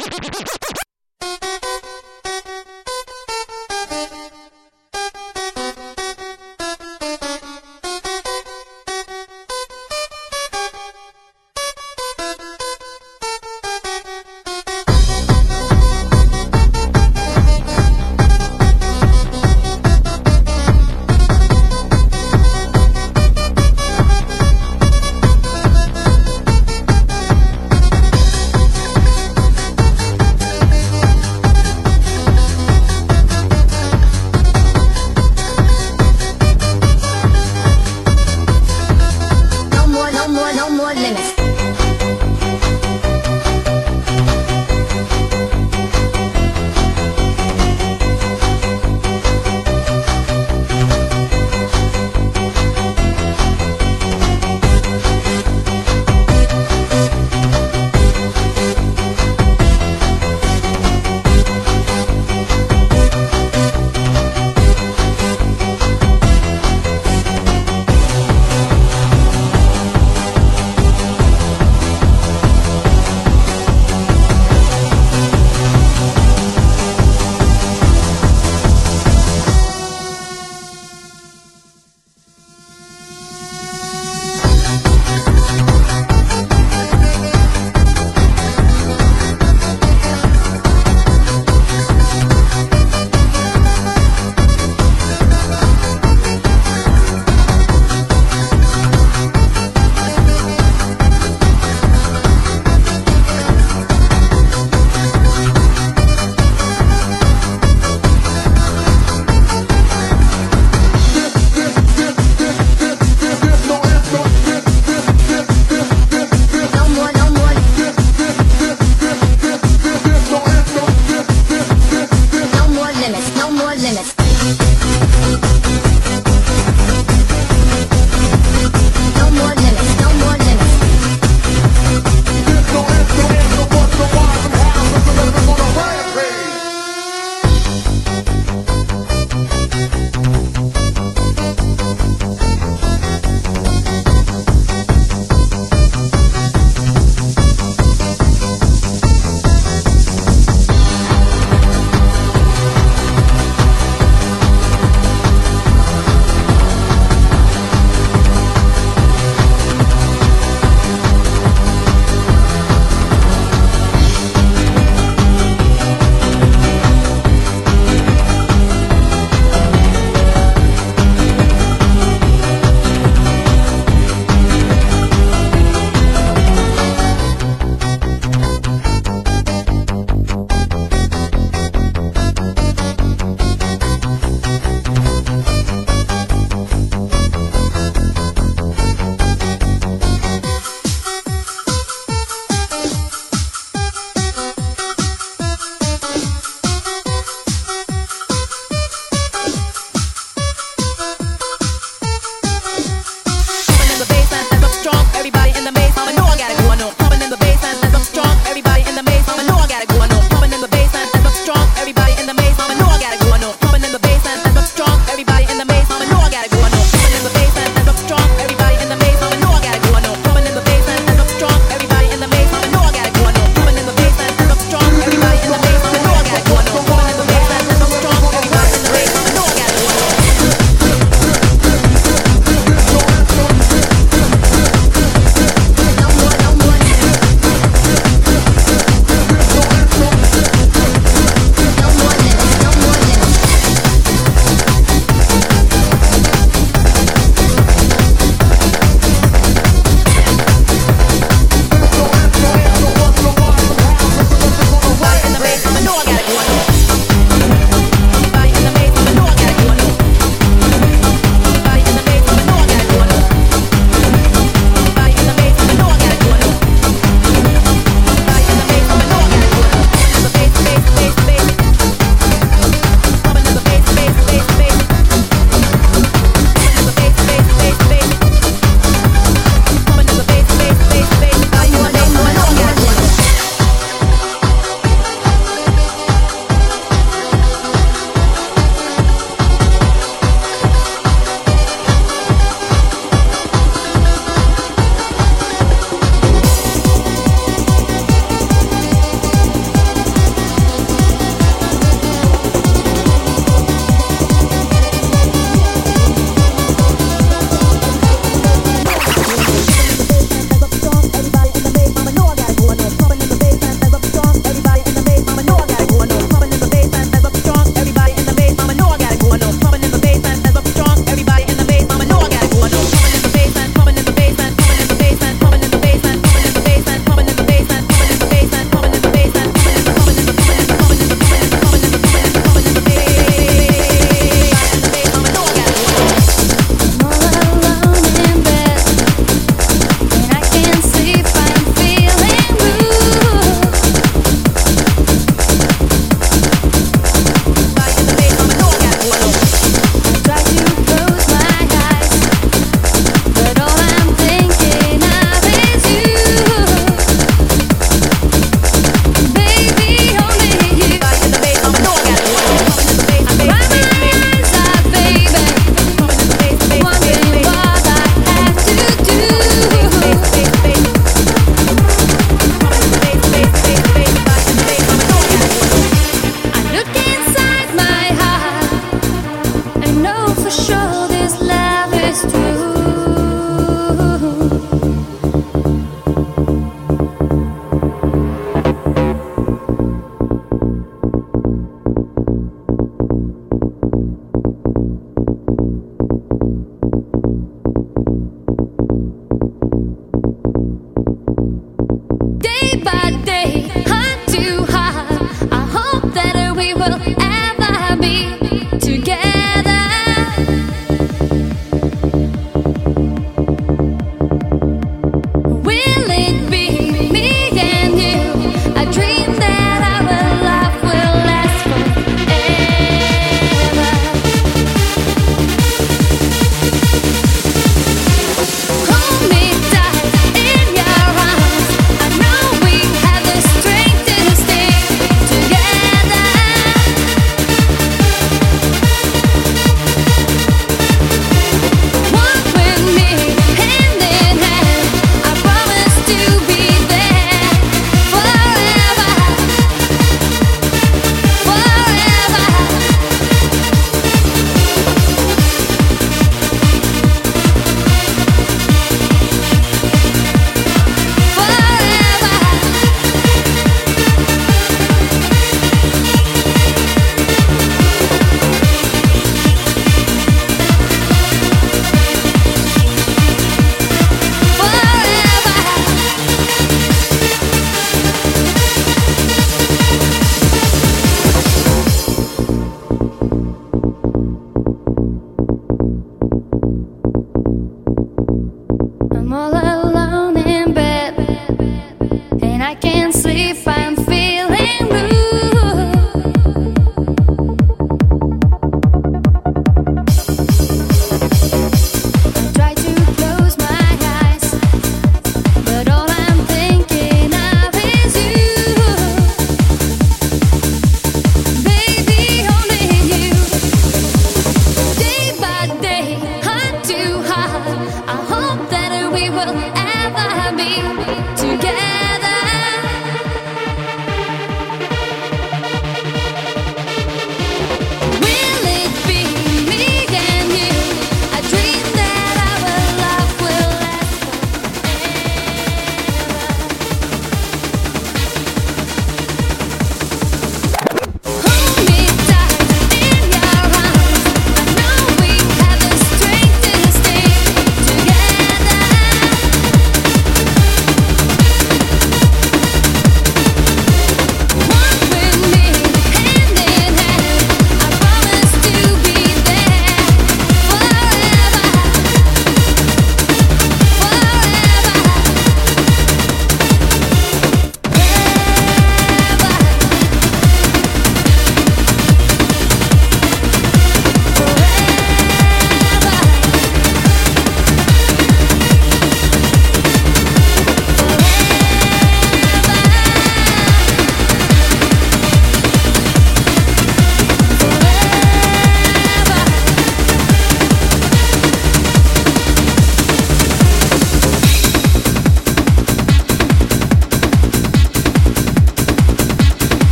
నీ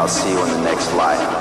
I'll see you in the next life.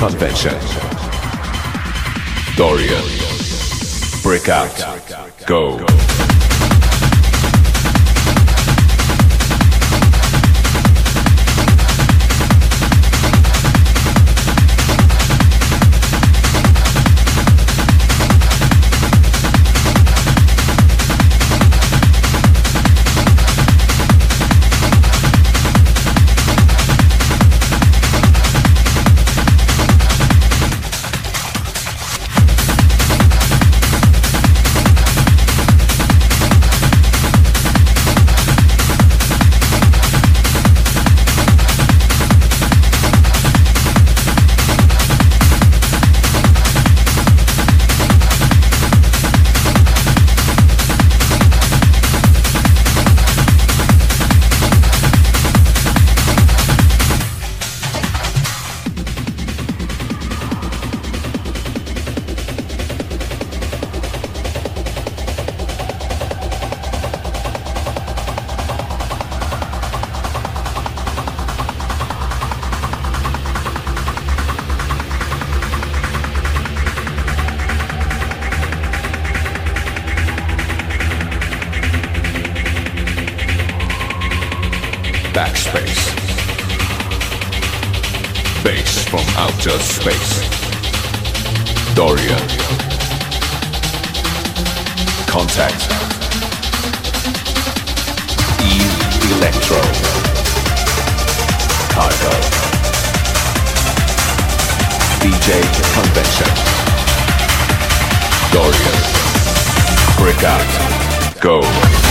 Convention. Dorian. Break out. Go. Outer space. Dorian. Contact. Eve Electro. Cargo. DJ Convention. Dorian. Break out. Go.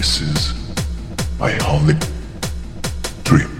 This is my only dream.